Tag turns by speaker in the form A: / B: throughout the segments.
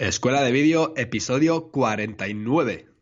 A: Escuela de Vídeo, episodio 49.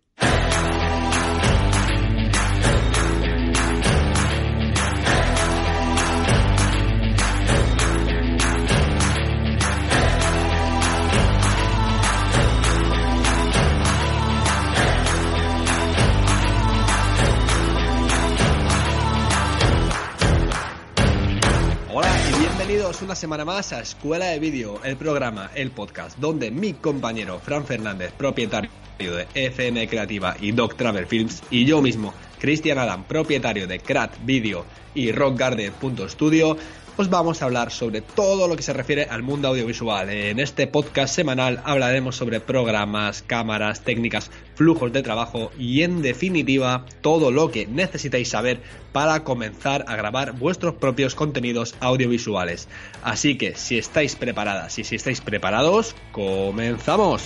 A: Bienvenidos una semana más a Escuela de Vídeo, el programa, el podcast, donde mi compañero Fran Fernández, propietario de FM Creativa y Doc Travel Films, y yo mismo, Cristian Adam, propietario de Crat Video y Rockgarden.studio, os vamos a hablar sobre todo lo que se refiere al mundo audiovisual. En este podcast semanal hablaremos sobre programas, cámaras, técnicas, flujos de trabajo y en definitiva todo lo que necesitáis saber para comenzar a grabar vuestros propios contenidos audiovisuales. Así que si estáis preparadas y si estáis preparados, comenzamos.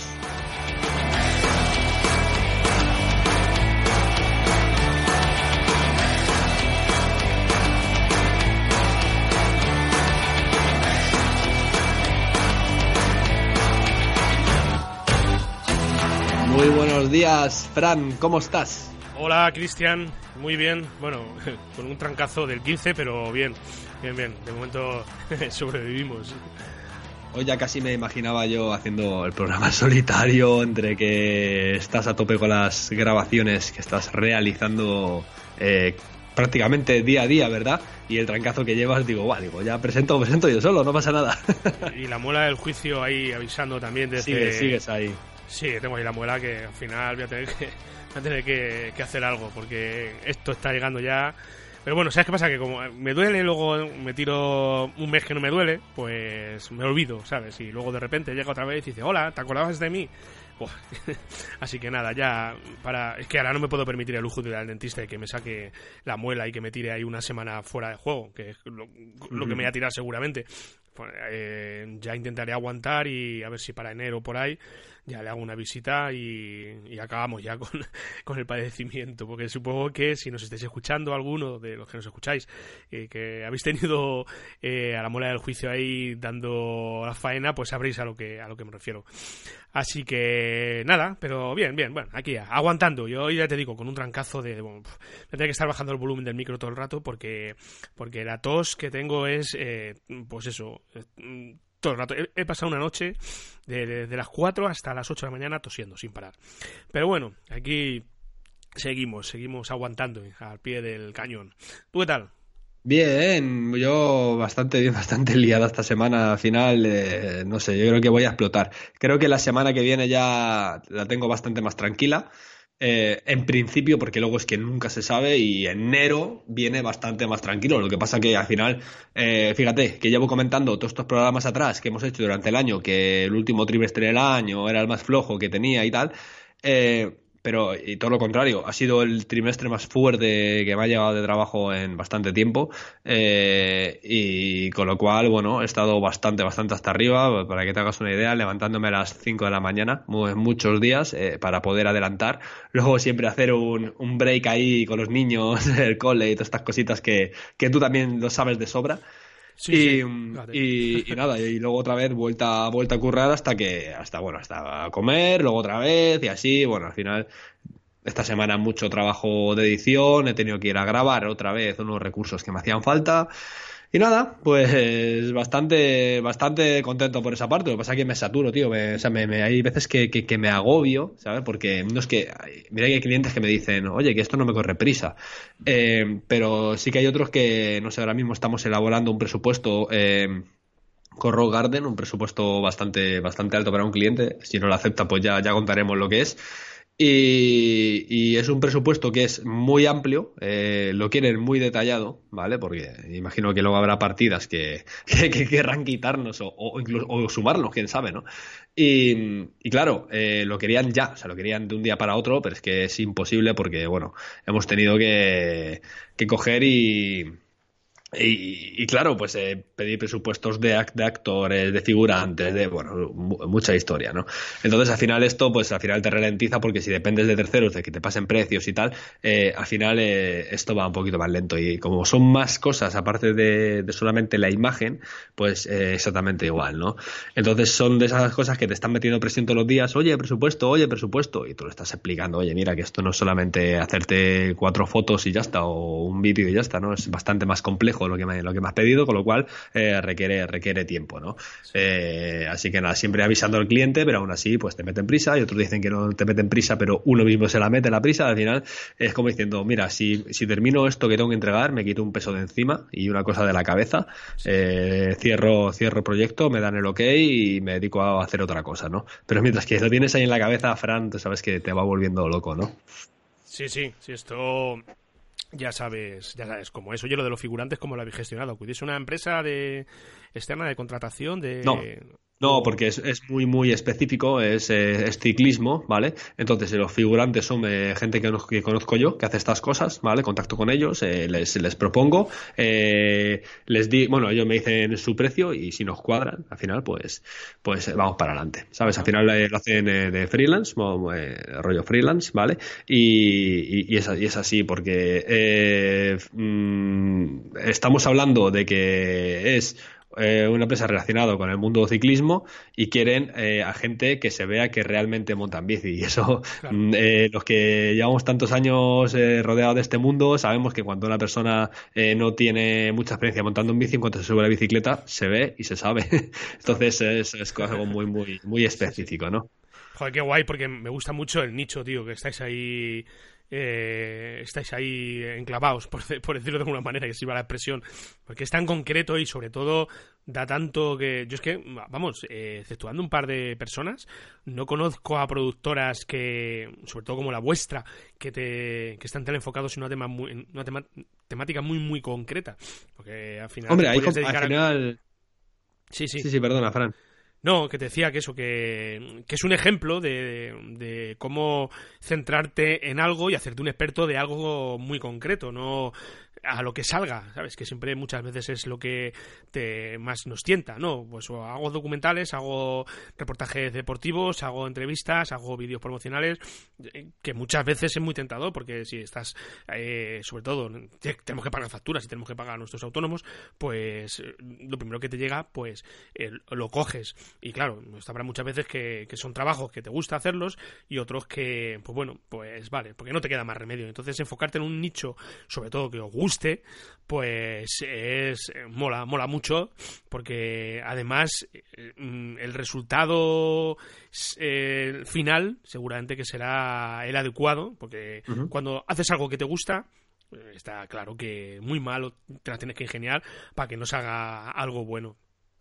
A: Días, Fran, ¿cómo estás?
B: Hola Cristian, muy bien. Bueno, con un trancazo del 15, pero bien, bien, bien. De momento sobrevivimos.
A: Hoy ya casi me imaginaba yo haciendo el programa solitario, entre que estás a tope con las grabaciones que estás realizando eh, prácticamente día a día, ¿verdad? Y el trancazo que llevas, digo, guau, digo, ya presento, presento yo solo, no pasa nada.
B: Y la muela del juicio ahí avisando también desde...
A: Sigues, sigues ahí.
B: Sí, tengo ahí la muela que al final voy a tener que, voy a tener que, que hacer algo porque esto está llegando ya. Pero bueno, ¿sabes qué pasa? Que como me duele, luego me tiro un mes que no me duele, pues me olvido, ¿sabes? Y luego de repente llega otra vez y dice, hola, ¿te acordabas de mí? Buah. Así que nada, ya para... Es que ahora no me puedo permitir el lujo de ir al dentista y que me saque la muela y que me tire ahí una semana fuera de juego, que es lo, lo que me voy a tirar seguramente. Pues, eh, ya intentaré aguantar y a ver si para enero por ahí ya le hago una visita y, acabamos ya con, el padecimiento, porque supongo que si nos estáis escuchando alguno de los que nos escucháis, eh, que habéis tenido eh, a la mola del juicio ahí dando la faena, pues sabréis a lo que a lo que me refiero. Así que nada, pero bien, bien, bueno, aquí ya, aguantando. Yo ya te digo, con un trancazo de, bueno, me tengo que estar bajando el volumen del micro todo el rato porque porque la tos que tengo es, eh, pues eso, He, pasado una noche de, las 4 hasta las 8 de la mañana tosiendo sin parar. Pero bueno, aquí seguimos, seguimos aguantando al pie del cañón. ¿Tú qué tal?
A: Bien, yo bastante bien, bastante liada esta semana. Al final, eh, no sé, yo creo que voy a explotar. Creo que la semana que viene ya la tengo bastante más tranquila. Eh, en principio, porque luego es que nunca se sabe y enero viene bastante más tranquilo. Lo que pasa que al final, eh, fíjate, que llevo comentando todos estos programas atrás que hemos hecho durante el año, que el último trimestre del año era el más flojo que tenía y tal. Eh, pero y todo lo contrario, ha sido el trimestre más fuerte que me ha llevado de trabajo en bastante tiempo eh, y con lo cual, bueno, he estado bastante, bastante hasta arriba, para que te hagas una idea, levantándome a las 5 de la mañana, muchos días, eh, para poder adelantar, luego siempre hacer un, un, break ahí con los niños, el cole y todas estas cositas que, que tú también lo sabes de sobra.
B: Sí,
A: y,
B: sí,
A: y, y, nada, y luego otra vez vuelta, vuelta a currar hasta que, hasta bueno, hasta comer, luego otra vez y así, bueno, al final esta semana mucho trabajo de edición, he tenido que ir a grabar otra vez unos recursos que me hacían falta. Y nada, pues bastante, bastante contento por esa parte. Lo que pasa es que me saturo, tío. Me, o sea, me, hay veces que, que, que, me agobio, ¿sabes? Porque no es que. Mira hay clientes que me dicen, oye, que esto no me corre prisa. Eh, pero sí que hay otros que, no sé, ahora mismo estamos elaborando un presupuesto. Eh, con Garden, un presupuesto bastante, bastante alto para un cliente. Si no lo acepta, pues ya, ya contaremos lo que es. Y, es un presupuesto que es muy amplio, eh, lo quieren muy detallado, ¿vale? Porque imagino que luego habrá partidas que, que, querrán quitarnos o, incluso, o sumarnos, quién sabe, ¿no? Y, claro, eh, lo querían ya, o sea, lo querían de un día para otro, pero es que es imposible porque, bueno, hemos tenido que coger y y, claro, pues eh, pedir presupuestos de, de, actores, de figurantes, de, bueno, mucha historia, ¿no? Entonces, al final esto, pues al final te ralentiza porque si dependes de terceros, de que te pasen precios y tal, eh, al final eh, esto va un poquito más lento. Y como son más cosas, aparte de, solamente la imagen, pues exactamente igual, ¿no? Entonces, son de esas cosas que te están metiendo presión todos los días, oye, presupuesto, oye, presupuesto, y tú lo estás explicando, oye, mira, que esto no es solamente hacerte cuatro fotos y ya está, o un vídeo y ya está, ¿no? Es bastante más complejo lo que me, lo que me has pedido, con lo cual eh, requiere, requiere tiempo, ¿no? Eh, así que nada, siempre avisando al cliente, pero aún así, pues te meten prisa y otros dicen que no te meten prisa, pero uno mismo se la mete la prisa, al final es como diciendo, mira, si, si termino esto que tengo que entregar, me quito un peso de encima y una cosa de la cabeza, eh, cierro, cierro proyecto, me dan el ok y me dedico a hacer otra cosa, ¿no? Pero mientras que lo tienes ahí en la cabeza, Fran, tú sabes que te va volviendo loco, ¿no?
B: Sí, sí, sí, esto ya sabes, ya sabes cómo es. Oye, lo de los figurantes, ¿cómo lo habéis gestionado? ¿Es una empresa de externa de contratación? de
A: No, no, porque es, es, muy, muy específico, es, eh, ciclismo, ¿vale? Entonces, los figurantes son eh, gente que, que, conozco yo, que hace estas cosas, ¿vale? Contacto con ellos, eh, les, les propongo, les di, bueno, ellos me dicen su precio y si nos cuadran, al final, pues, pues vamos para adelante, ¿sabes? Al final lo hacen de freelance, rollo freelance, ¿vale? Y, y, es, y es así, porque mm, estamos hablando de que es eh, una empresa relacionada con el mundo del ciclismo y quieren eh, a gente que se vea que realmente montan bici. Y eso, mm, eh, los que llevamos tantos años rodeados de este mundo, sabemos que cuando una persona no tiene mucha experiencia montando un bici, en cuanto se sube a la bicicleta, se ve y se sabe. Entonces es, es algo muy, muy, muy específico, ¿no?
B: Joder, qué guay, porque me gusta mucho el nicho, tío, que estáis ahí eh, estáis ahí enclavados, por, decirlo de alguna manera, que sirva la expresión, porque es tan concreto y sobre todo da tanto que... Yo es que, vamos, eh, exceptuando un par de personas, no conozco a productoras que, sobre todo como la vuestra, que, te, que están tan enfocados en una, tema muy, una temática muy, muy concreta. Porque al final...
A: Hombre, al final...
B: Sí, sí.
A: Sí, sí, perdona, Fran.
B: No, que te decía que eso, que, es un ejemplo de, de, cómo centrarte en algo y hacerte un experto de algo muy concreto, no a lo que salga, ¿sabes? Que siempre muchas veces es lo que te más nos tienta, ¿no? Pues hago documentales, hago reportajes deportivos, hago entrevistas, hago vídeos promocionales, eh, que muchas veces es muy tentador, porque si estás, eh, sobre todo, tenemos que pagar facturas y tenemos que pagar a nuestros autónomos, pues eh, lo primero que te llega, pues lo coges. Y claro, habrá muchas veces que, que son trabajos que te gusta hacerlos y otros que, pues bueno, pues vale, porque no te queda más remedio. Entonces, enfocarte en un nicho, sobre todo que os guste, pues es mola, mola mucho, porque además mm, el resultado eh, final seguramente que será el adecuado, porque cuando haces algo que te gusta, está claro que muy malo te la tienes que ingeniar para que no se haga algo bueno.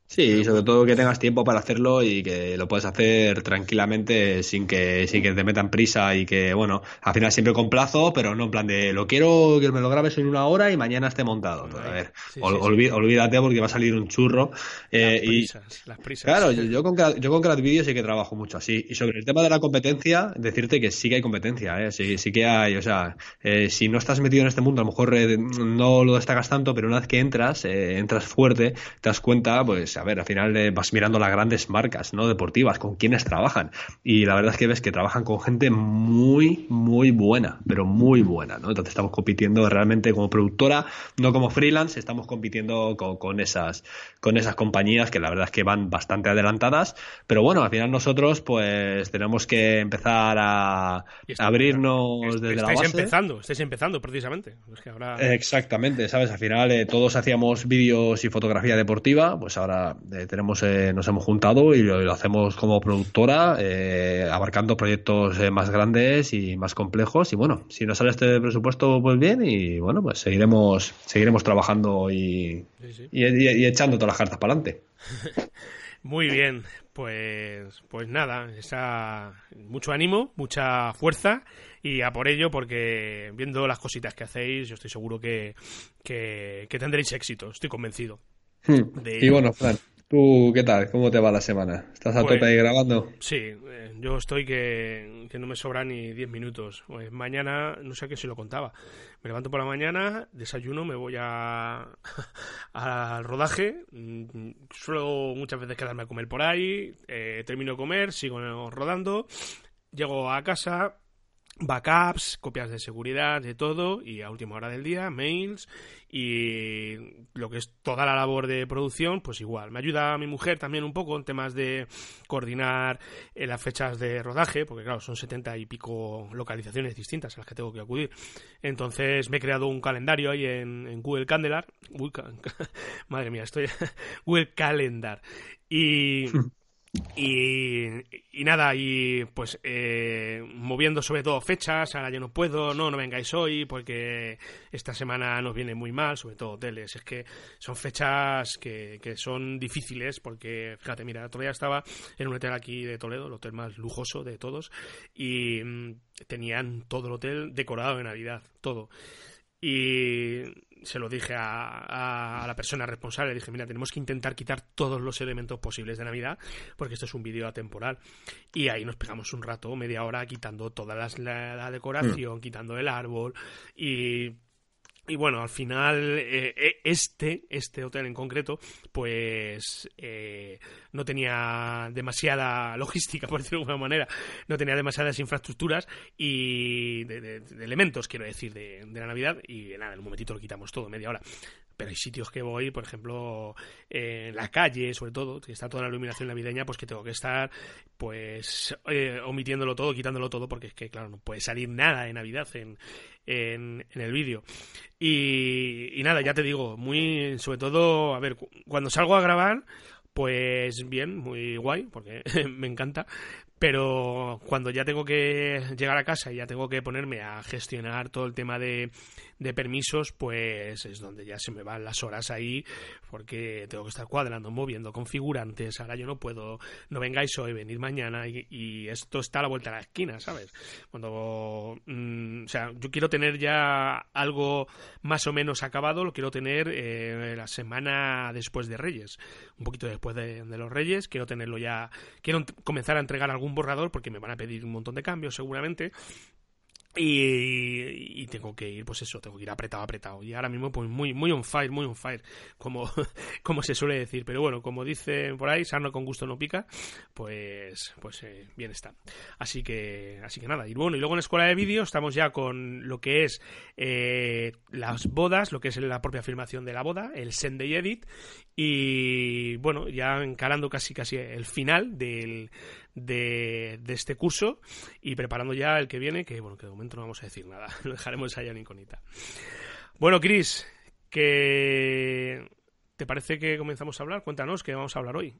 A: Sí, sobre todo que tengas tiempo para hacerlo y que lo puedas hacer tranquilamente sin que, sin que te metan prisa y que, bueno, al final siempre con plazo, pero no en plan de lo quiero que me lo grabes en una hora y mañana esté montado. a ver, olvídate porque va a salir un churro. Eh, las prisas, Claro, yo, con, yo con Video sí que trabajo mucho así. Y sobre el tema de la competencia, decirte que sí que hay competencia, ¿eh? sí, sí que hay, o sea, eh, si no estás metido en este mundo, a lo mejor eh, no lo destacas tanto, pero una vez que entras, entras fuerte, te das cuenta, pues a ver, al final eh, vas mirando las grandes marcas no deportivas, con quienes trabajan. Y la verdad es que ves que trabajan con gente muy, muy buena, pero muy buena, ¿no? Entonces estamos compitiendo realmente como productora, no como freelance, estamos compitiendo con, esas, con esas compañías que la verdad es que van bastante adelantadas. Pero bueno, al final nosotros pues tenemos que empezar a abrirnos desde la base.
B: Empezando, estáis empezando precisamente.
A: Exactamente, ¿sabes? Al final eh, todos hacíamos vídeos y fotografía deportiva, pues ahora eh, tenemos, eh, nos hemos juntado y lo, hacemos como productora, eh, abarcando proyectos más grandes y más complejos. Y bueno, si nos sale este presupuesto, pues bien, y bueno, pues seguiremos, seguiremos trabajando y, y, echando todas las cartas para adelante.
B: Muy bien. Pues, pues nada, esa, mucho ánimo, mucha fuerza y a por ello porque viendo las cositas que hacéis yo estoy seguro que, que, tendréis éxito, estoy convencido.
A: Hmm. Y bueno, Fran, ¿tú qué tal? ¿Cómo te va la semana? ¿Estás a pues, tope ahí grabando?
B: Sí, eh, yo estoy que, que no me sobran ni 10 minutos. Pues mañana, no sé qué si lo contaba, me levanto por la mañana, desayuno, me voy a al rodaje, mm, suelo muchas veces quedarme a comer por ahí, eh, termino de comer, sigo rodando, llego a casa, backups, copias de seguridad, de todo, y a última hora del día, mails, y lo que es toda la labor de producción, pues igual. Me ayuda mi mujer también un poco en temas de coordinar eh, las fechas de rodaje, porque claro, son setenta y pico localizaciones distintas a las que tengo que acudir. Entonces me he creado un calendario ahí en, Google Calendar. madre mía, estoy... Google Calendar. Y... Y, nada, y pues eh, moviendo sobre todo fechas, ahora yo no puedo, no, no vengáis hoy porque esta semana nos viene muy mal, sobre todo hoteles. Es que son fechas que, que son difíciles porque, fíjate, mira, todavía estaba en un hotel aquí de Toledo, el hotel más lujoso de todos, y mm, tenían todo el hotel decorado de Navidad, todo. Y se lo dije a, la persona responsable, dije, mira, tenemos que intentar quitar todos los elementos posibles de Navidad, porque esto es un vídeo atemporal. Y ahí nos pegamos un rato, media hora, quitando toda la, decoración, mm. quitando el árbol y y bueno, al final, eh, eh, este, este hotel en concreto, pues eh, no tenía demasiada logística, por decirlo de alguna manera, no tenía demasiadas infraestructuras y de, elementos, quiero decir, de, de, la Navidad. Y nada, en un momentito lo quitamos todo, media hora pero hay sitios que voy, por ejemplo, en la calle, sobre todo, que está toda la iluminación navideña, pues que tengo que estar, pues, eh, omitiéndolo todo, quitándolo todo, porque es que, claro, no puede salir nada de Navidad en, en, el vídeo. Y, y nada, ya te digo, muy, sobre todo, a ver, cuando salgo a grabar, pues bien, muy guay, porque me encanta, pero cuando ya tengo que llegar a casa y ya tengo que ponerme a gestionar todo el tema de, de permisos, pues es donde ya se me van las horas ahí, porque tengo que estar cuadrando, moviendo, configurantes, ahora yo no puedo, no vengáis hoy, venir mañana, y, esto está a la vuelta de la esquina, ¿sabes? Cuando, mm, o sea, yo quiero tener ya algo más o menos acabado, lo quiero tener eh, la semana después de Reyes, un poquito después de, de los Reyes, quiero tenerlo ya, quiero comenzar a entregar algún borrador porque me van a pedir un montón de cambios seguramente. Y, tengo que ir, pues eso, tengo que ir apretado, apretado. Y ahora mismo, pues muy, muy on fire, muy on fire, como, como se suele decir. Pero bueno, como dicen por ahí, sarno con gusto no pica, pues, pues eh, bien está. Así que, así que nada. Y bueno, y luego en la escuela de vídeo estamos ya con lo que es eh, las bodas, lo que es la propia filmación de la boda, el Sunday Edit. Y bueno, ya encarando casi, casi el final del de, este curso y preparando ya el que viene, que bueno, que de momento no vamos a decir nada, lo dejaremos allá en incógnita. Bueno, Cris, que ¿te parece que comenzamos a hablar? Cuéntanos qué vamos a hablar hoy.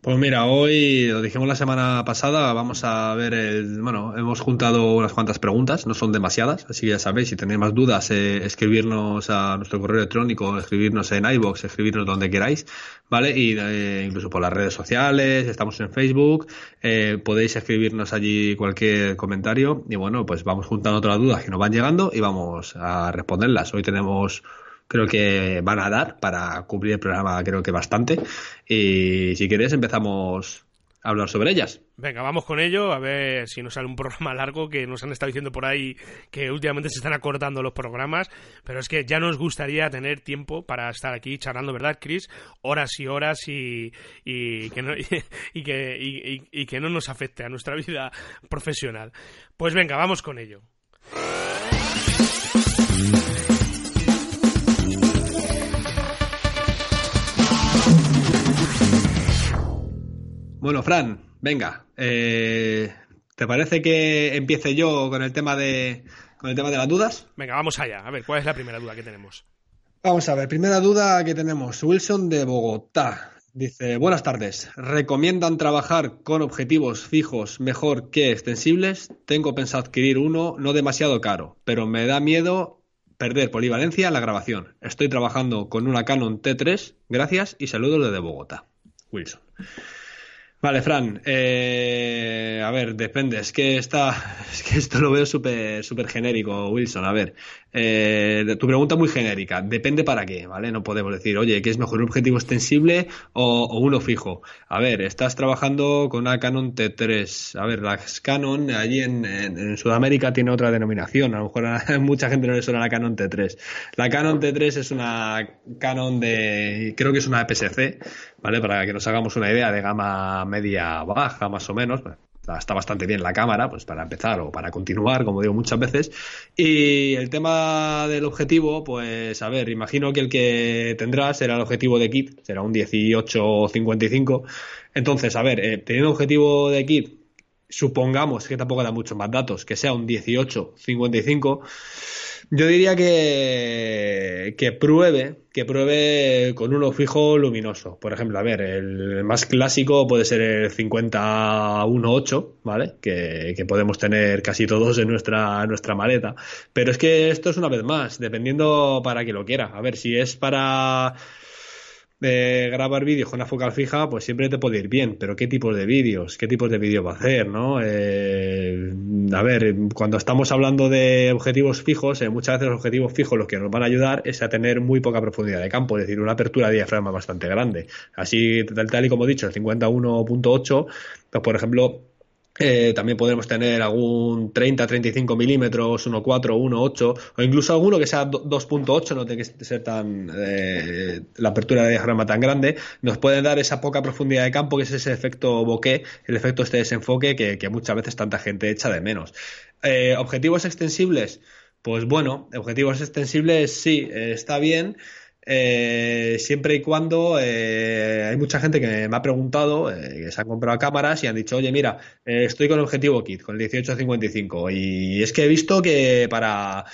A: Pues mira, hoy lo dijimos la semana pasada, vamos a ver el, bueno, hemos juntado unas cuantas preguntas, no son demasiadas, así que ya sabéis, si tenéis más dudas, eh, escribirnos a nuestro correo electrónico, escribirnos en iBox, escribirnos donde queráis, ¿vale? Y eh, incluso por las redes sociales, estamos en Facebook, eh, podéis escribirnos allí cualquier comentario y bueno, pues vamos juntando las dudas que nos van llegando y vamos a responderlas. Hoy tenemos creo que van a dar para cubrir el programa, creo que bastante. Y si queréis, empezamos a hablar sobre ellas.
B: Venga, vamos con ello, a ver si nos sale un programa largo, que nos han estado diciendo por ahí que últimamente se están acortando los programas, pero es que ya nos gustaría tener tiempo para estar aquí charlando, ¿verdad, Chris? Horas y horas y, y que, no, y, que, y que no nos afecte a nuestra vida profesional. Pues venga, vamos con ello.
A: Bueno, Fran, venga. Eh, ¿Te parece que empiece yo con el tema de con el tema de las dudas?
B: Venga, vamos allá. A ver, ¿cuál es la primera duda que tenemos?
A: Vamos a ver, primera duda que tenemos. Wilson de Bogotá. Dice, buenas tardes. ¿Recomiendan trabajar con objetivos fijos mejor que extensibles? Tengo pensado adquirir uno no demasiado caro, pero me da miedo perder polivalencia en la grabación. Estoy trabajando con una Canon T3. Gracias y saludos desde Bogotá. Wilson. Vale, Fran. Eh, a ver, depende. Es que, está, es que esto lo veo súper super genérico, Wilson. A ver, eh, tu pregunta muy genérica. Depende para qué, ¿vale? No podemos decir, oye, ¿qué es mejor, un objetivo extensible o, uno fijo? A ver, estás trabajando con una Canon T3. A ver, las Canon allí en, Sudamérica tiene otra denominación. A lo mejor a mucha gente no le suena la Canon T3. La Canon T3 es una Canon de, creo que es una EPS-C, ¿vale? Para que nos hagamos una idea de gama media baja, más o menos está bastante bien la cámara, pues para empezar o para continuar, como digo muchas veces. Y el tema del objetivo, pues a ver, imagino que el que tendrás será el objetivo de kit, será un 18-55. Entonces, a ver, eh, teniendo objetivo de kit, supongamos que tampoco da muchos más datos, que sea un 18-55 yo diría que, que pruebe, que pruebe con uno fijo luminoso. Por ejemplo, a ver, el más clásico puede ser el 5018, ¿vale? Que, que podemos tener casi todos en nuestra, nuestra maleta. Pero es que esto es una vez más, dependiendo para que lo quiera. A ver, si es para de grabar vídeos con una focal fija, pues siempre te puede ir bien, pero ¿qué tipos de vídeos? ¿Qué tipos de vídeos va a hacer? ¿no? Eh, a ver, cuando estamos hablando de objetivos fijos, eh, muchas veces los objetivos fijos lo que nos van a ayudar es a tener muy poca profundidad de campo, es decir, una apertura de diafragma bastante grande. Así, tal, tal y como he dicho, el 51.8, pues por ejemplo, eh, también podremos tener algún 30-35 milímetros, 1.4, 1.8 o incluso alguno que sea 2.8, no tiene que ser tan eh, la apertura de diagrama tan grande, nos pueden dar esa poca profundidad de campo que es ese efecto bokeh, el efecto este desenfoque que, muchas veces tanta gente echa de menos. Eh, objetivos extensibles, pues bueno, objetivos extensibles sí, está bien. Eh, siempre y cuando eh, hay mucha gente que me ha preguntado, eh, que se han comprado cámaras y han dicho, oye, mira, estoy con el objetivo kit, con el 1855, y es que he visto que para,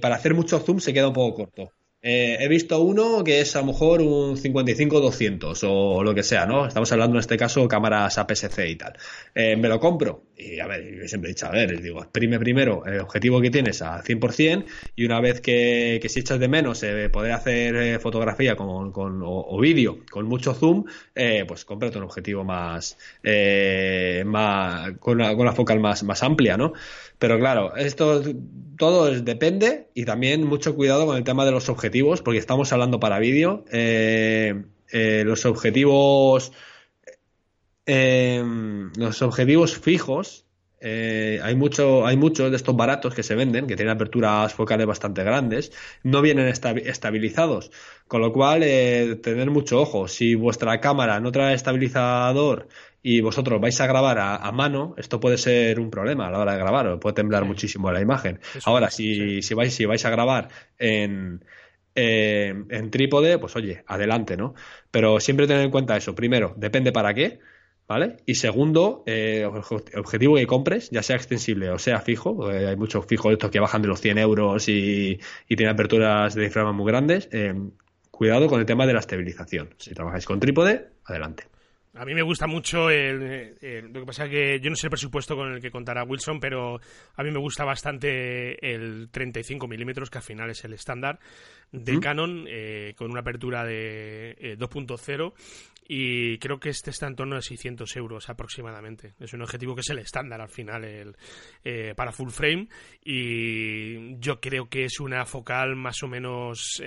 A: para hacer mucho zoom se queda un poco corto. Eh, he visto uno que es a lo mejor un 55-200 o lo que sea, ¿no? Estamos hablando en este caso cámaras APS-C y tal. Eh, me lo compro y a ver, yo siempre he dicho, a ver, digo, exprime primero el objetivo que tienes a 100% y una vez que, si echas de menos eh, poder hacer fotografía con, o, vídeo con mucho zoom, pues cómprate un objetivo más, con, una, con la focal más, más amplia, ¿no? Pero claro, esto todo depende y también mucho cuidado con el tema de los objetivos, porque estamos hablando para vídeo. Eh, eh, los objetivos. Eh, los objetivos fijos. hay mucho, hay muchos de estos baratos que se venden, que tienen aperturas focales bastante grandes, no vienen estabilizados. Con lo cual, tener mucho ojo. Si vuestra cámara no trae estabilizador y vosotros vais a grabar a, mano, esto puede ser un problema a la hora de grabar, puede temblar muchísimo la imagen. Ahora, si, si, vais, si vais a grabar en, en trípode, pues oye, adelante, ¿no? Pero siempre tener en cuenta eso. Primero, depende para qué, ¿vale? Y segundo, eh, objetivo que compres, ya sea extensible o sea fijo, eh, hay muchos fijos estos que bajan de los 100 euros y, y tienen aperturas de diafragma muy grandes. Eh, cuidado con el tema de la estabilización. Si trabajáis con trípode, adelante.
B: A mí me gusta mucho el, lo que pasa es que yo no sé el presupuesto con el que contará Wilson, pero a mí me gusta bastante el 35 milímetros, que al final es el estándar de Canon, eh, con una apertura de 2.0 eh, y creo que este está en torno a 600 euros aproximadamente. Es un objetivo que es el estándar al final el, eh, para full frame y yo creo que es una focal más o menos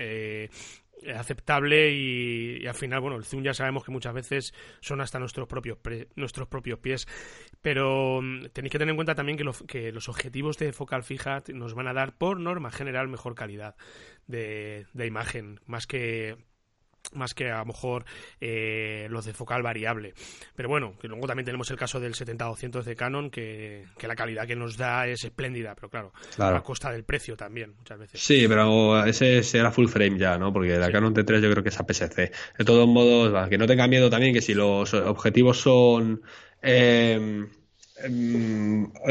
B: aceptable y, al final, bueno, el zoom ya sabemos que muchas veces son hasta nuestros propios, nuestros propios pies, pero mm, tenéis que tener en cuenta también que, que los objetivos de focal fija nos van a dar por norma general mejor calidad de imagen, más que más que a lo mejor eh, los de focal variable. Pero bueno, que luego también tenemos el caso del 70-200 de Canon, que, la calidad que nos da es espléndida, pero claro, a costa del precio también, muchas veces.
A: Sí, pero ese será full frame ya, ¿no? Porque la Canon T3 yo creo que es APS-C. De todos modos, que no tenga miedo también que si los objetivos son... Eh,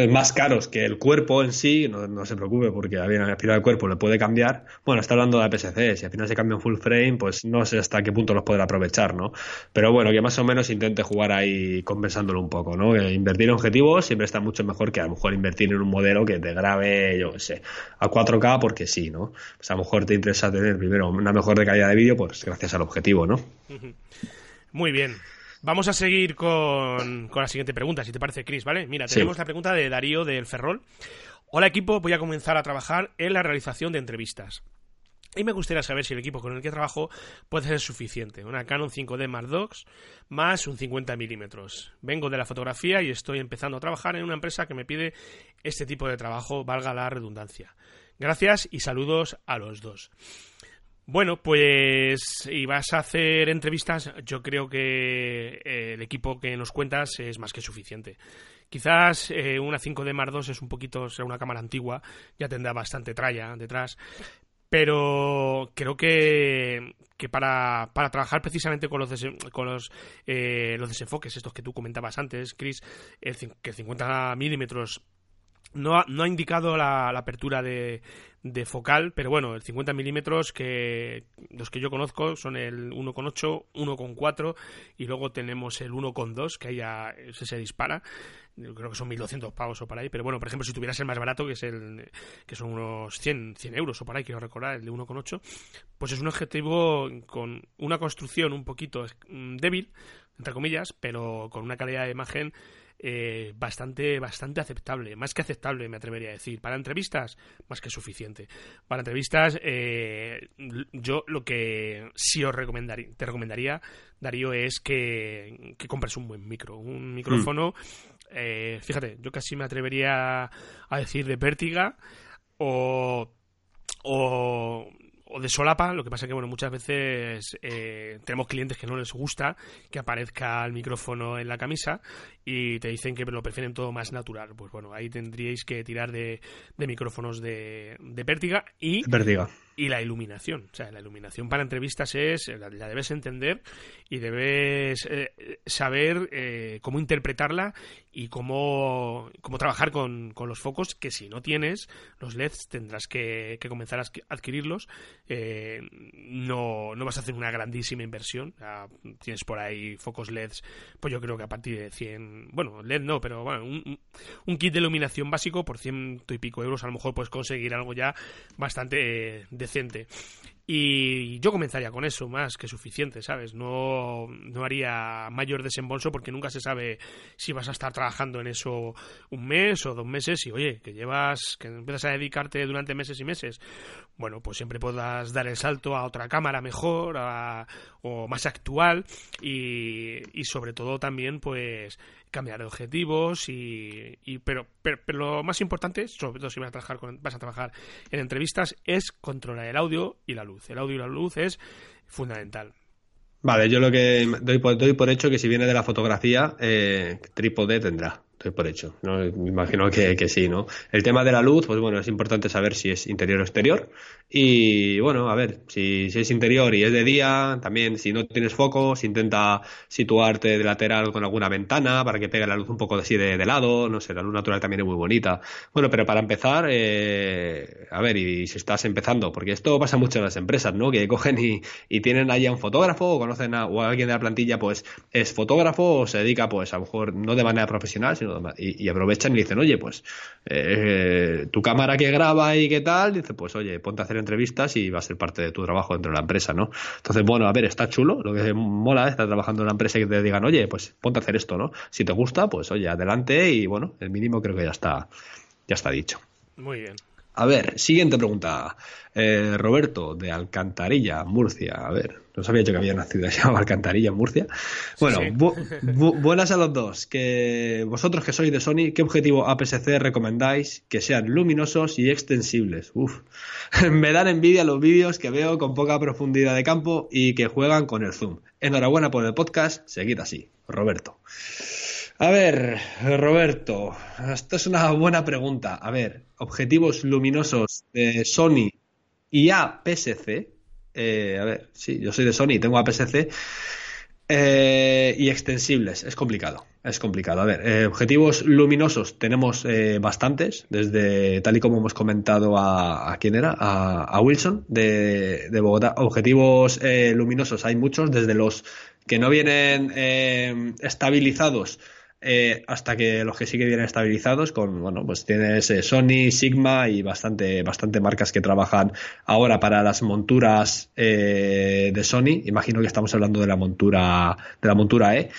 A: más caros que el cuerpo en sí, no, se preocupe porque al final el cuerpo le puede cambiar. Bueno, está hablando de APS-C, si al final se cambia un full frame, pues no sé hasta qué punto los podrá aprovechar, ¿no? Pero bueno, que más o menos intente jugar ahí compensándolo un poco, ¿no? invertir en objetivos siempre está mucho mejor que a lo mejor invertir en un modelo que te grabe, yo qué sé, a 4K porque sí, ¿no? Pues a lo mejor te interesa tener primero una mejor calidad de vídeo, pues gracias al objetivo, ¿no?
B: Muy bien. Vamos a seguir con, la siguiente pregunta, si te parece, Chris, ¿vale? Mira, tenemos la pregunta de Darío del Ferrol. Hola equipo, voy a comenzar a trabajar en la realización de entrevistas. Y me gustaría saber si el equipo con el que trabajo puede ser suficiente. Una Canon 5D Mark II más un 50 milímetros. Vengo de la fotografía y estoy empezando a trabajar en una empresa que me pide este tipo de trabajo, valga la redundancia. Gracias y saludos a los dos. Bueno, pues y vas a hacer entrevistas, yo creo que eh, el equipo que nos cuentas es más que suficiente. Quizás eh, una 5D Mark II es un poquito, una cámara antigua, ya tendrá bastante tralla detrás, pero creo que, que para, para, trabajar precisamente con los, con los, eh, los desenfoques, estos que tú comentabas antes, Chris, el, que 50 milímetros no ha, no ha indicado la, apertura de, de, focal, pero bueno, el 50 milímetros que los que yo conozco son el 1,8, 1,4 y luego tenemos el 1,2 que ahí ya se, se dispara. Creo que son 1.200 pavos o por ahí, pero bueno, por ejemplo, si tuvieras el más barato, que es el que son unos 100, 100 euros o por ahí, quiero recordar, el de 1,8, pues es un objetivo con una construcción un poquito mm, débil, entre comillas, pero con una calidad de imagen eh, bastante, bastante aceptable, más que aceptable, me atrevería a decir. Para entrevistas, más que suficiente. Para entrevistas, eh, yo lo que sí os recomendaría, te recomendaría, Darío, es que, que compres un buen micro, un micrófono. Eh, fíjate, yo casi me atrevería a decir de pértiga o, o, de solapa. Lo que pasa que, bueno, muchas veces eh, tenemos clientes que no les gusta que aparezca el micrófono en la camisa y te dicen que lo prefieren todo más natural. Pues bueno, ahí tendríais que tirar de, de micrófonos de, de pértiga y.
A: Pértiga
B: y la iluminación. O sea, la iluminación para entrevistas es, la, debes entender y debes eh, saber eh, cómo interpretarla y cómo, cómo trabajar con, con, los focos, que si no tienes los LEDs tendrás que, que comenzar a adquirirlos. Eh, no, no vas a hacer una grandísima inversión. tienes por ahí focos LEDs, pues yo creo que a partir de 100, bueno, LED no, pero bueno, un, un kit de iluminación básico por ciento y pico euros a lo mejor puedes conseguir algo ya bastante decente. Y yo comenzaría con eso, más que suficiente, ¿sabes? No, no haría mayor desembolso porque nunca se sabe si vas a estar trabajando en eso un mes o dos meses y, oye, que llevas, que empiezas a dedicarte durante meses y meses. Bueno, pues siempre puedas dar el salto a otra cámara mejor o más actual y, y sobre todo también, pues, cambiar de objetivos y, pero, pero, lo más importante, sobre todo si vas a trabajar vas a trabajar en entrevistas, es controlar el audio y la luz. El audio y la luz es fundamental.
A: Vale, yo lo que doy por, doy por hecho que si viene de la fotografía, eh, trípode tendrá por hecho. ¿no? Me imagino que, que, sí, ¿no? El tema de la luz, pues bueno, es importante saber si es interior o exterior. Y bueno, a ver, si, si es interior y es de día, también si no tienes focos, intenta situarte de lateral con alguna ventana para que pegue la luz un poco así de, de lado. No sé, la luz natural también es muy bonita. Bueno, pero para empezar, eh, a ver, y, si estás empezando, porque esto pasa mucho en las empresas, ¿no? Que cogen y, y tienen allá un fotógrafo o conocen a, o a alguien de la plantilla, pues es fotógrafo o se dedica, pues a lo mejor no de manera profesional, sino y, aprovechan y dicen, oye, pues eh, tu cámara que graba y qué tal, dice, pues oye, ponte a hacer entrevistas y va a ser parte de tu trabajo dentro de la empresa, ¿no? Entonces, bueno, a ver, está chulo, lo que mola es estar trabajando en la empresa y que te digan, oye, pues ponte a hacer esto, ¿no? Si te gusta, pues oye, adelante y bueno, el mínimo creo que ya está, ya está dicho.
B: Muy bien.
A: A ver, siguiente pregunta. Eh, Roberto, de Alcantarilla, Murcia. A ver, no sabía yo que había una ciudad llamada Alcantarilla, Murcia. Bueno, buenas a los dos. Que vosotros que sois de Sony, ¿qué objetivo APS-C recomendáis que sean luminosos y extensibles? Uf, me dan envidia los vídeos que veo con poca profundidad de campo y que juegan con el zoom. Enhorabuena por el podcast, seguid así. Roberto. A ver, Roberto, esta es una buena pregunta. A ver, objetivos luminosos de Sony y APS-C. Eh, a ver, sí, yo soy de Sony, tengo APS-C. Eh, y extensibles, es complicado, es complicado. A ver, eh, objetivos luminosos tenemos bastantes, desde tal y como hemos comentado a, quién era, a, Wilson de, de, Bogotá. Objetivos luminosos hay muchos, desde los que no vienen estabilizados eh, hasta que los que sí que vienen estabilizados con, bueno, pues tienes eh, Sony, Sigma y bastante, bastante marcas que trabajan ahora para las monturas eh, de Sony. Imagino que estamos hablando de la montura, de la montura E.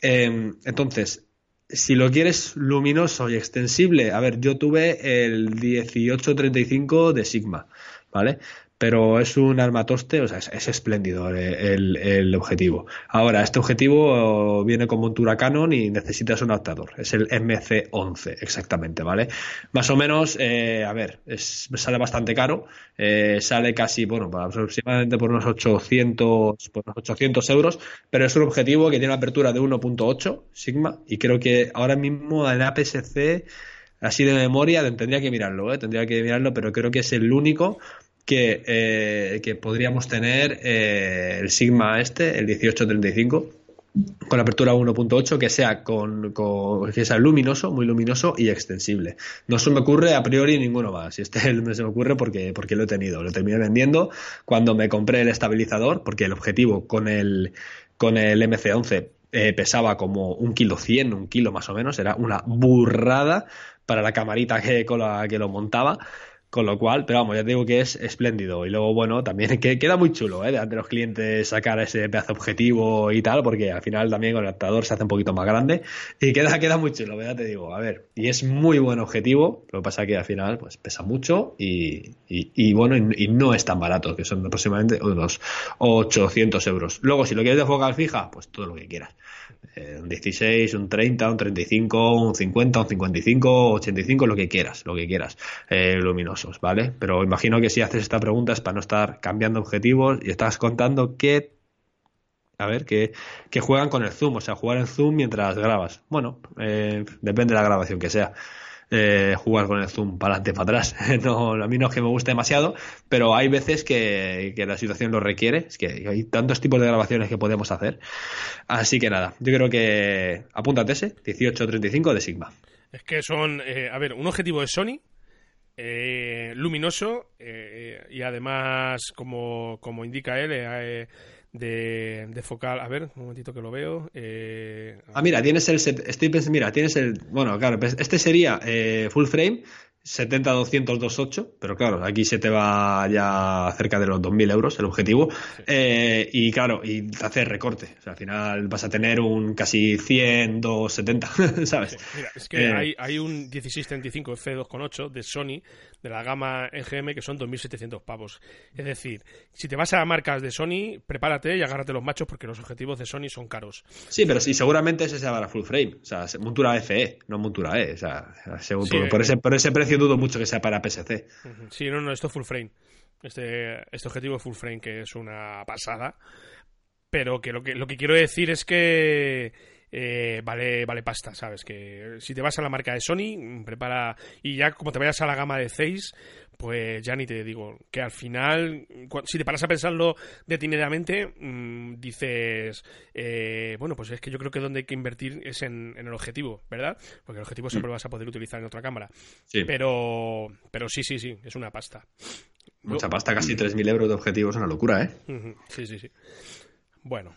A: Em, entonces, si lo quieres luminoso y extensible, a ver, yo tuve el 1835 de Sigma, ¿vale? Pero es un armatoste, o sea, es, espléndido el, objetivo. Ahora, este objetivo viene con montura Canon y necesitas un adaptador. Es el MC11, exactamente, ¿vale? Más o menos, eh, a ver, sale bastante caro, eh, sale casi, bueno, aproximadamente por unos 800, por unos 800 euros, pero es un objetivo que tiene una apertura de 1.8 Sigma y creo que ahora mismo en APS-C así de memoria tendría que mirarlo, ¿eh? tendría que mirarlo, pero creo que es el único que, eh, que podríamos tener eh, el Sigma este, el 1835, con apertura 1.8 que sea con, que sea luminoso, muy luminoso y extensible. No se me ocurre a priori ninguno más. Y este se me ocurre porque, porque lo he tenido. Lo terminé vendiendo cuando me compré el estabilizador, porque el objetivo con el, con el MC11 eh, pesaba como un kilo 100, un kilo más o menos. Era una burrada para la camarita que, con la que lo montaba. Con lo cual, pero vamos, ya te digo que es espléndido. Y luego, bueno, también que queda muy chulo, ¿eh? De los clientes sacar ese pedazo objetivo y tal, porque al final también con el adaptador se hace un poquito más grande. Y queda, queda muy chulo, ya te digo. A ver, y es muy buen objetivo. Lo que pasa es que al final, pues pesa mucho y, y, bueno, y, no es tan barato, que son aproximadamente unos 800 euros. Luego, si lo quieres de focal fija, pues todo lo que quieras. Eh, un 16, un 30, un 35, un 50, un 55, 85, lo que quieras, lo que quieras, eh, ¿vale? Pero imagino que si haces esta pregunta es para no estar cambiando objetivos y estás contando que, a ver, que, que juegan con el zoom, o sea, jugar en zoom mientras grabas. Bueno, eh, depende de la grabación que sea. Eh, jugar con el zoom para adelante, para atrás. no, a mí no es que me guste demasiado, pero hay veces que, la situación lo requiere. Es que hay tantos tipos de grabaciones que podemos hacer. Así que nada, yo creo que apúntate ese, 1835 de Sigma.
B: Es que son, eh, a ver, un objetivo de Sony, eh, luminoso y además, como, como indica él, de, de, focal. A ver, un momentito que lo veo. Eh,
A: ah, mira, tienes el. Estoy pensando, mira, tienes el. Bueno, claro, pues este sería eh, full frame 70-200-28, pero claro, aquí se te va ya cerca de los 2.000 euros el objetivo. Eh, y claro, y hacer recorte. O sea, al final vas a tener un casi 100, 270, ¿sabes?
B: mira, es que eh, hay, hay, un 1635 F2.8 de Sony, de la gama EGM, que son 2.700 pavos. Es decir, si te vas a marcas de Sony, prepárate y agárrate los machos porque los objetivos de Sony son caros.
A: Sí, pero sí, seguramente ese sea para full frame. O sea, montura FE, no montura E. O sea, por, ese, por ese precio dudo mucho que sea para PSC.
B: Sí, no, no, esto es full frame. Este, este objetivo es full frame, que es una pasada. Pero que lo que, lo que quiero decir es que eh, vale, vale pasta, ¿sabes? Que si te vas a la marca de Sony, prepara. Y ya como te vayas a la gama de 6, pues ya ni te digo. Que al final, si te paras a pensarlo detenidamente, mm, dices, eh, bueno, pues es que yo creo que donde hay que invertir es en, el objetivo, ¿verdad? Porque el objetivo siempre lo vas a poder utilizar en otra cámara. Sí. Pero, pero sí, sí, sí, es una pasta.
A: Mucha pasta, casi 3.000 euros de objetivo, es una locura, ¿eh?
B: Sí, sí, sí. Bueno,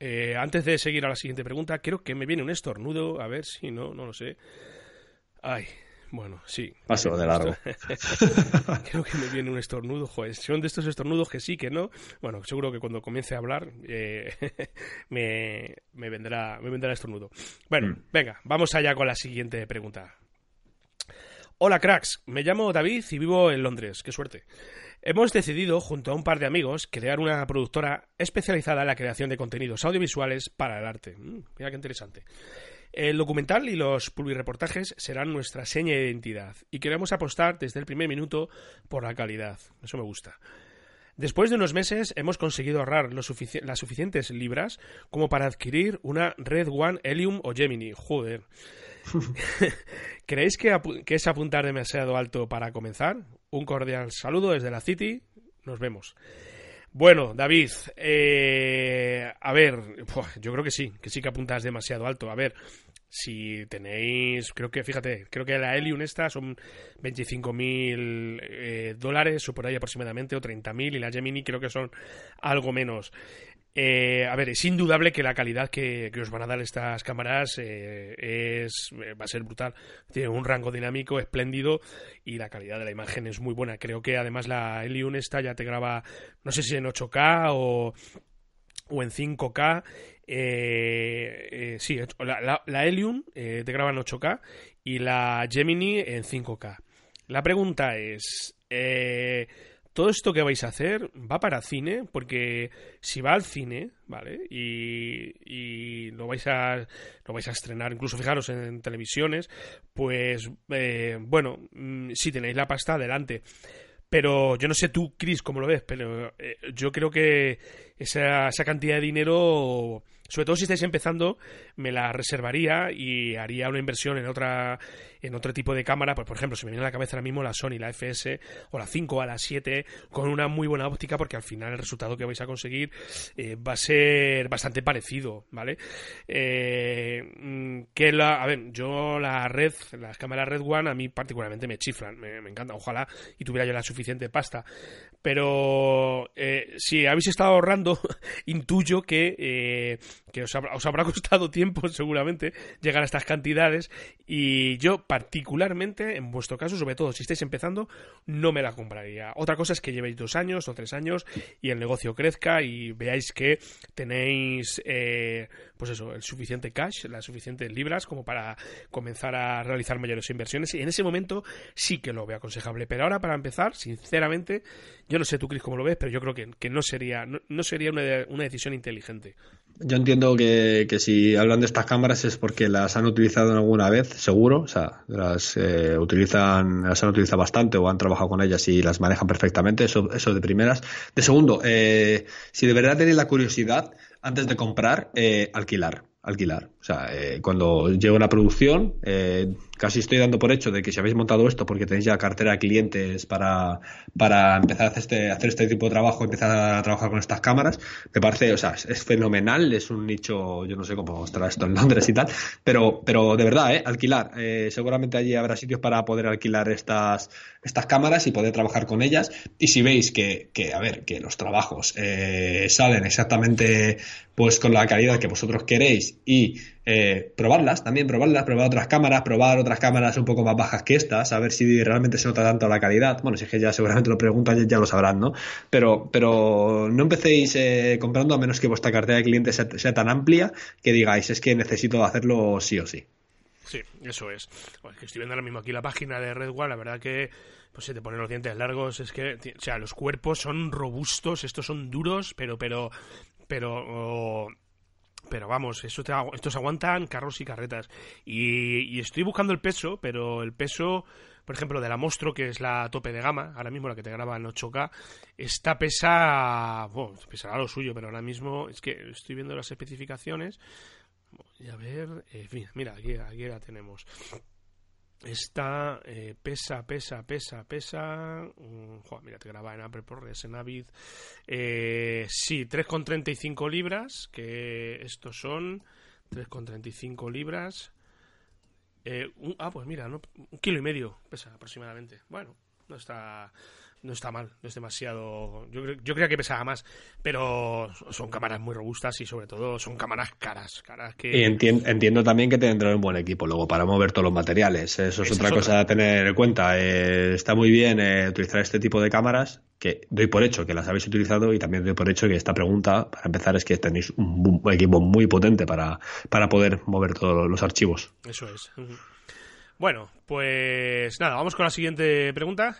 B: eh, antes de seguir a la siguiente pregunta, creo que me viene un estornudo. A ver si no, no lo sé. Ay, bueno, sí.
A: Paso de largo.
B: creo que me viene un estornudo. Joder, son de estos estornudos que sí, que no. Bueno, seguro que cuando comience a hablar eh, me, me, vendrá, me vendrá estornudo. Bueno, mm. venga, vamos allá con la siguiente pregunta. Hola cracks, me llamo David y vivo en Londres. Qué suerte. Hemos decidido, junto a un par de amigos, crear una productora especializada en la creación de contenidos audiovisuales para el arte. Mm, mira qué interesante. El documental y los reportajes serán nuestra seña de identidad y queremos apostar desde el primer minuto por la calidad. Eso me gusta. Después de unos meses hemos conseguido ahorrar las suficientes libras como para adquirir una Red One Helium o Gemini. Joder. ¿Creéis que, que, es apuntar demasiado alto para comenzar? Un cordial saludo desde la City. Nos vemos. Bueno, David, eh, a ver, yo creo que sí, que sí que apuntas demasiado alto. A ver, si tenéis, creo que, fíjate, creo que la Helium esta son 25.000 mil eh, dólares o por ahí aproximadamente, o 30.000, y la Gemini creo que son algo menos. Eh, a ver, es indudable que la calidad que, os van a dar estas cámaras eh, es, eh, va a ser brutal. Tiene un rango dinámico espléndido y la calidad de la imagen es muy buena. Creo que además la Helium esta ya te graba, no sé si en 8K o, o en 5K. Eh, sí, la, la, Helium te graba en 8K y la Gemini en 5K. La pregunta es, todo esto que vais a hacer va para cine, porque si va al cine, ¿vale? Y, lo vais a lo vais a estrenar, incluso fijaros en, televisiones, pues eh, bueno, mm, si tenéis la pasta adelante. Pero yo no sé tú, Chris, cómo lo ves, pero eh, yo creo que esa, esa cantidad de dinero sobre todo si estáis empezando, me la reservaría y haría una inversión en otra en otro tipo de cámara, pues por ejemplo, si me viene a la cabeza ahora mismo la Sony, la FS o la 5 o la 7 con una muy buena óptica porque al final el resultado que vais a conseguir eh, va a ser bastante parecido, ¿vale? Eh, mm, que la, a ver, yo la red, las cámaras Red One a mí particularmente me chiflan, me, me encanta, ojalá y tuviera yo la suficiente pasta, pero eh, si habéis estado ahorrando, intuyo que, eh, que os, os, habrá costado tiempo seguramente llegar a estas cantidades y yo particularmente, en vuestro caso, sobre todo si estáis empezando, no me la compraría. Otra cosa es que llevéis dos años o tres años y el negocio crezca y veáis que tenéis, eh, pues eso, el suficiente cash, las suficientes libras como para comenzar a realizar mayores inversiones y en ese momento sí que lo veo aconsejable. Pero ahora para empezar, sinceramente, yo no sé tú, Cris, cómo lo ves, pero yo creo que, no sería, no, sería una, una, decisión inteligente.
A: Yo entiendo que, si hablan de estas cámaras es porque las han utilizado alguna vez, seguro. O sea, las eh, utilizan, las han utilizado bastante o han trabajado con ellas y las manejan perfectamente. Eso, eso de primeras. De segundo, eh, si de verdad tenéis la curiosidad, antes de comprar, eh, alquilar alquilar. O sea, eh, cuando llego a la producción, eh, casi estoy dando por hecho de que si habéis montado esto porque tenéis ya cartera de clientes para, para empezar a hacer este, hacer este tipo de trabajo, empezar a trabajar con estas cámaras, me parece, o sea, es, fenomenal, es un nicho, yo no sé cómo estará esto en Londres y tal, pero, pero de verdad, ¿eh? alquilar. Eh, seguramente allí habrá sitios para poder alquilar estas, estas cámaras y poder trabajar con ellas. Y si veis que, que a ver, que los trabajos eh, salen exactamente pues con la calidad que vosotros queréis y eh, probarlas, también probarlas, probar otras cámaras, probar otras cámaras un poco más bajas que estas, a ver si realmente se nota tanto la calidad. Bueno, si es que ya seguramente lo preguntan, ya, lo sabrán, ¿no? Pero, pero no empecéis eh, comprando a menos que vuestra cartera de clientes sea, tan amplia que digáis, es que necesito hacerlo sí o sí.
B: Sí, eso es. estoy viendo ahora mismo aquí la página de Red One, la verdad que pues se te ponen los dientes largos, es que, o sea, los cuerpos son robustos, estos son duros, pero, pero, pero, pero vamos, esto estos aguantan carros y carretas. Y, estoy buscando el peso, pero el peso, por ejemplo, de la Monstro, que es la tope de gama, ahora mismo la que te graba en 8K, esta pesa, bueno, pesará lo suyo, pero ahora mismo es que estoy viendo las especificaciones. Y a ver, eh, mira, aquí, aquí la tenemos. Esta eh, pesa, pesa, pesa, pesa. Um, mira, te graba en Apple ProRes, en Avid. Eh, sí, 3,35 libras. Que estos son 3,35 libras. Eh, ah, pues mira, un kilo y medio pesa aproximadamente. Bueno, no está no está mal, no es demasiado. Yo, yo creía que pesaba más, pero son cámaras muy robustas y sobre todo son cámaras caras. caras que...
A: Y entiendo, también que tendrán un buen equipo luego para mover todos los materiales. Eso es otra cosa a tener en cuenta. Eh, está muy bien eh, utilizar este tipo de cámaras, que doy por hecho que las habéis utilizado y también doy por hecho que esta pregunta, para empezar, es que tenéis un, equipo muy potente para, para poder mover todos los archivos.
B: Eso es. Bueno, pues nada, vamos con la siguiente pregunta.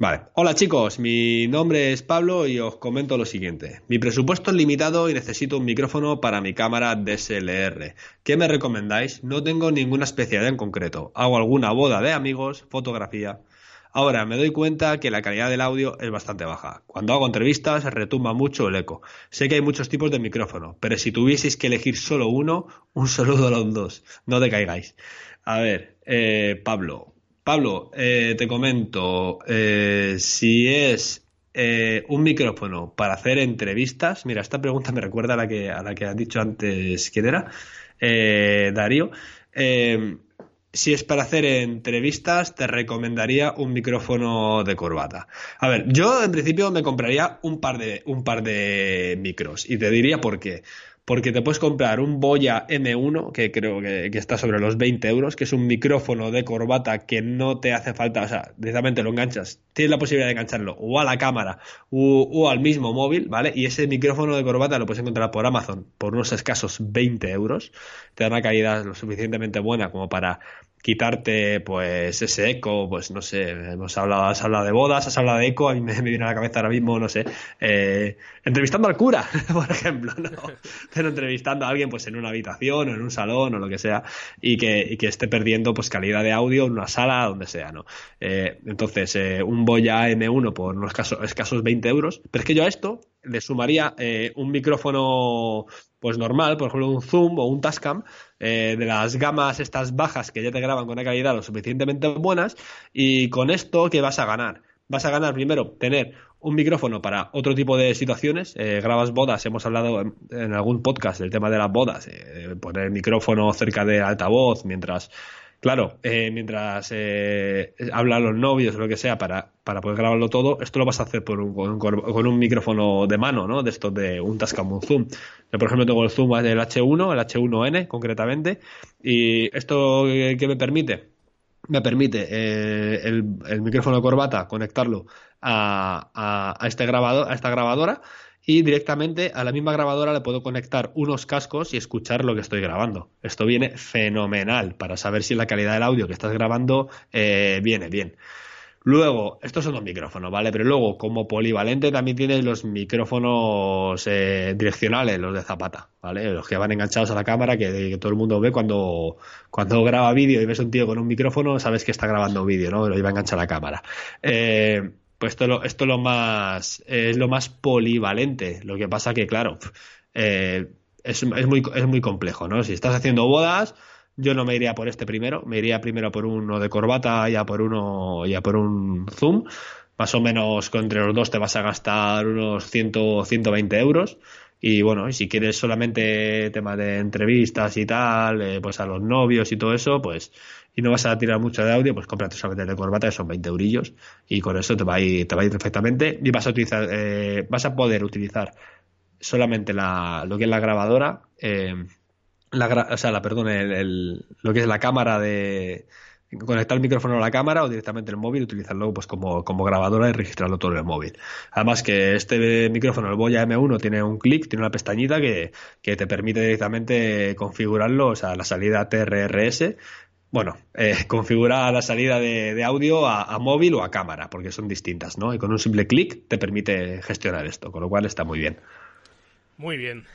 A: Vale. Hola chicos, mi nombre es Pablo y os comento lo siguiente. Mi presupuesto es limitado y necesito un micrófono para mi cámara DSLR. ¿Qué me recomendáis? No tengo ninguna especialidad en concreto. Hago alguna boda de amigos, fotografía. Ahora me doy cuenta que la calidad del audio es bastante baja. Cuando hago entrevistas retumba mucho el eco. Sé que hay muchos tipos de micrófono, pero si tuvieseis que elegir solo uno, un saludo a los dos. No caigáis. A ver, eh, Pablo, Pablo, eh, te comento, eh, si es eh, un micrófono para hacer entrevistas, mira, esta pregunta me recuerda a la que, a la que has dicho antes, ¿quién era? Darío. si es para hacer entrevistas, te recomendaría un micrófono de corbata. A ver, yo en principio me compraría un par de, un par de micros y te diría por qué. Porque te puedes comprar un Boya M1, que creo que, está sobre los 20 euros, que es un micrófono de corbata que no te hace falta, o sea, directamente lo enganchas, tienes la posibilidad de engancharlo o a la cámara o, al mismo móvil, ¿vale? Y ese micrófono de corbata lo puedes encontrar por Amazon por unos escasos 20 euros, te da una calidad lo suficientemente buena como para quitarte pues ese eco, pues no sé, hemos hablado, has hablado de bodas, has hablado de eco, a mí me, viene a la cabeza ahora mismo, no sé, eh, entrevistando al cura, por ejemplo, ¿no? pero entrevistando a alguien pues en una habitación o en un salón o lo que sea y que, que esté perdiendo pues calidad de audio en una sala, donde sea, ¿no? Eh, entonces, eh, un Boya M1 por unos escasos 20 euros, pero es que yo a esto le sumaría un micrófono pues normal, por ejemplo un Zoom o un Tascam, eh, de las gamas estas bajas que ya te graban con una calidad lo suficientemente buenas, y con esto, ¿qué vas a ganar? Vas a ganar primero tener un micrófono para otro tipo de situaciones. Eh, grabas bodas, hemos hablado en, algún podcast del tema de las bodas, eh, poner el micrófono cerca de altavoz mientras Claro, eh, mientras eh, hablan los novios o lo que sea para, para poder grabarlo todo, esto lo vas a hacer por un, con, un micrófono de mano, ¿no? De estos de un Tascam, un Zoom. Yo, por ejemplo, tengo el Zoom del H1, el H1N concretamente, y esto ¿qué me permite? Me permite eh, el, micrófono de corbata conectarlo a, a, a, este grabador, a esta grabadora y directamente a la misma grabadora le puedo conectar unos cascos y escuchar lo que estoy grabando. Esto viene fenomenal para saber si la calidad del audio que estás grabando eh, viene bien. Luego, estos son los micrófonos, ¿vale? Pero luego, como polivalente, también tienes los micrófonos eh, direccionales, los de zapata, ¿vale? Los que van enganchados a la cámara, que, todo el mundo ve cuando, cuando graba vídeo y ves un tío con un micrófono, sabes que está grabando vídeo, ¿no? Lo iba a enganchar a la cámara. Eh, pues esto, lo, esto lo más, es lo más polivalente. Lo que pasa que, claro, eh, es, es, muy, es muy complejo, ¿no? Si estás haciendo bodas, yo no me iría por este primero, me iría primero por uno de corbata y a por uno y a por un zoom. Más o menos entre los dos te vas a gastar unos 100, 120 euros. Y bueno, y si quieres solamente tema de entrevistas y tal, eh, pues a los novios y todo eso, pues y no vas a tirar mucho de audio, pues cómprate solamente de corbata, que son 20 eurillos, y con eso te va a ir, te va a ir perfectamente. Y vas a utilizar, eh, vas a poder utilizar solamente la, lo que es la grabadora, eh, la, o sea, la, perdón, el, lo que es la cámara de conectar el micrófono a la cámara o directamente el móvil, utilizarlo pues como, como grabadora y registrarlo todo en el móvil. Además que este micrófono, el Boya M1, tiene un clic, tiene una pestañita que, que te permite directamente configurarlo, o sea, la salida TRRS bueno, eh, configura la salida de, audio a, móvil o a cámara, porque son distintas, ¿no? Y con un simple clic te permite gestionar esto, con lo cual está muy bien.
B: Muy bien.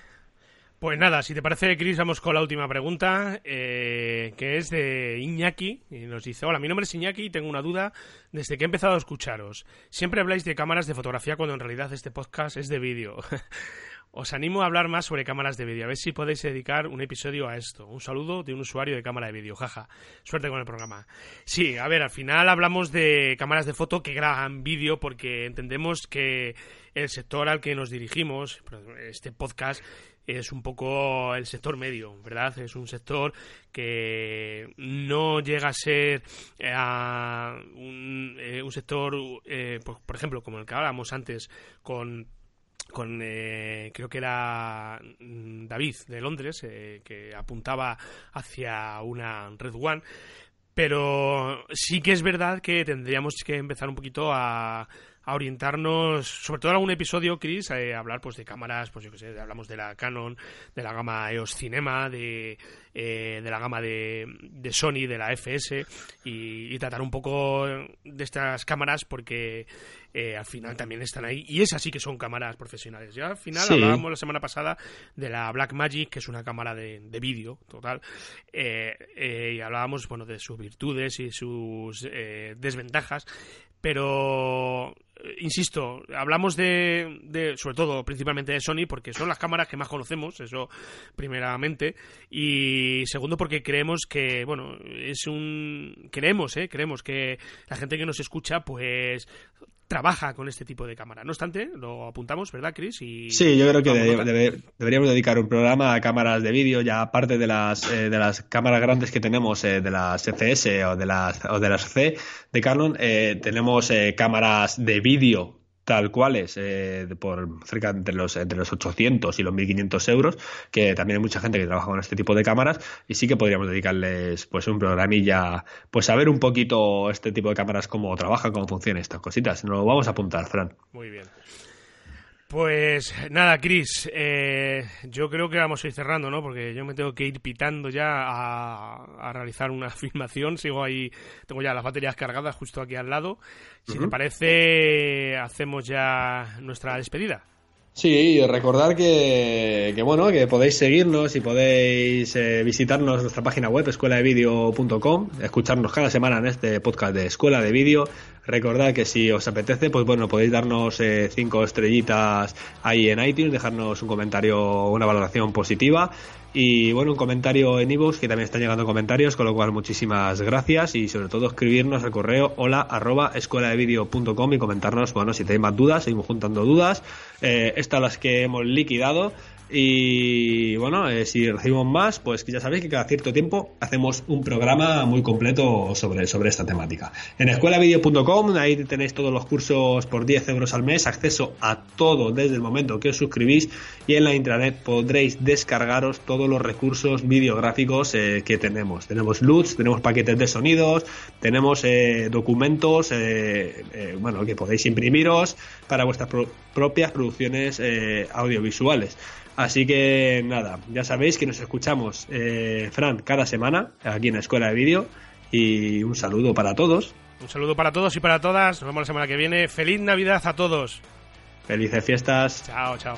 B: Pues nada, si te parece, Chris, vamos con la última pregunta, eh, que es de Iñaki, y nos dice, hola, mi nombre es Iñaki y tengo una duda desde que he empezado a escucharos. Siempre habláis de cámaras de fotografía cuando en realidad este podcast es de vídeo. Os animo a hablar más sobre cámaras de vídeo, a ver si podéis dedicar un episodio a esto. Un saludo de un usuario de cámara de vídeo, jaja. Suerte con el programa. Sí, a ver, al final hablamos de cámaras de foto que graban vídeo porque entendemos que el sector al que nos dirigimos, este podcast, es un poco el sector medio, ¿verdad? Es un sector que no llega a ser eh, un, eh, un, sector, eh, por ejemplo, como el que hablábamos antes, con con eh, creo que era mm, David de Londres eh, que apuntaba hacia una Red One. Pero sí que es verdad que tendríamos que empezar un poquito a, a orientarnos, sobre todo en algún episodio, Chris, a eh, hablar pues de cámaras, pues yo que sé, hablamos de la Canon, de la gama EOS Cinema, de, eh, de la gama de, de, Sony, de la FS, y, tratar un poco de estas cámaras porque eh, al final también están ahí, y esas sí que son cámaras profesionales. Ya al final hablábamos la semana pasada de la Blackmagic, que es una cámara de, de vídeo, total, y hablábamos, bueno, de sus virtudes y sus desventajas, pero insisto, hablamos de, sobre todo, principalmente de Sony, porque son las cámaras que más conocemos, eso primeramente, y segundo porque creemos que, bueno, es un, creemos, eh, creemos que la gente que nos escucha, pues trabaja con este tipo de cámara. No obstante, lo apuntamos, ¿verdad, Chris? Y
A: sí, yo creo que deberíamos dedicar un programa a cámaras de vídeo, ya aparte de las, eh, de las cámaras grandes que tenemos, eh, de las CS o de las, o de las C de Canon, eh, tenemos cámaras de vídeo tal cuales eh, por cerca entre los, entre los 800 y los 1500 euros, que también hay mucha gente que trabaja con este tipo de cámaras y sí que podríamos dedicarles pues un programilla, pues a un poquito este tipo de cámaras cómo trabajan, cómo funcionan estas cositas. Nos lo vamos a apuntar, Fran.
B: Muy bien. Pues nada, Chris, eh, yo creo que vamos a ir cerrando, ¿no? Porque yo me tengo que ir pitando ya a, realizar una filmación. Sigo ahí, tengo ya las baterías cargadas justo aquí al lado. Si te parece, hacemos ya nuestra despedida.
A: Sí, recordar que, que, bueno, que podéis seguirnos y podéis eh, visitarnos nuestra página web escueladevideo.com, escucharnos cada semana en este podcast de Escuela de Vídeo. Recordad que si os apetece, pues bueno, podéis darnos eh, cinco estrellitas ahí en iTunes, dejarnos un comentario, una valoración positiva y bueno, un comentario en iVoox, que también están llegando comentarios, con lo cual muchísimas gracias y sobre todo escribirnos al correo hola arroba escuela de y comentarnos, bueno, si tenéis más dudas, seguimos juntando dudas, eh, estas las que hemos liquidado y bueno, eh, si recibimos más, pues ya sabéis que cada cierto tiempo hacemos un programa muy completo sobre, sobre esta temática. En escuelavideo.com, ahí tenéis todos los cursos por 10 euros al mes, acceso a todo desde el momento que os suscribís y en la intranet podréis descargaros todos los recursos videográficos eh, que tenemos. Tenemos LUTs, tenemos paquetes de sonidos, tenemos eh, documentos, bueno, que podéis imprimiros para vuestras propias producciones audiovisuales. Así que nada, ya sabéis que nos escuchamos, eh, Fran, cada semana aquí en la Escuela de Vídeo. Y un saludo para todos.
B: Un saludo para todos y para todas. Nos vemos la semana que viene. Feliz Navidad a todos.
A: Felices fiestas.
B: Chao, chao.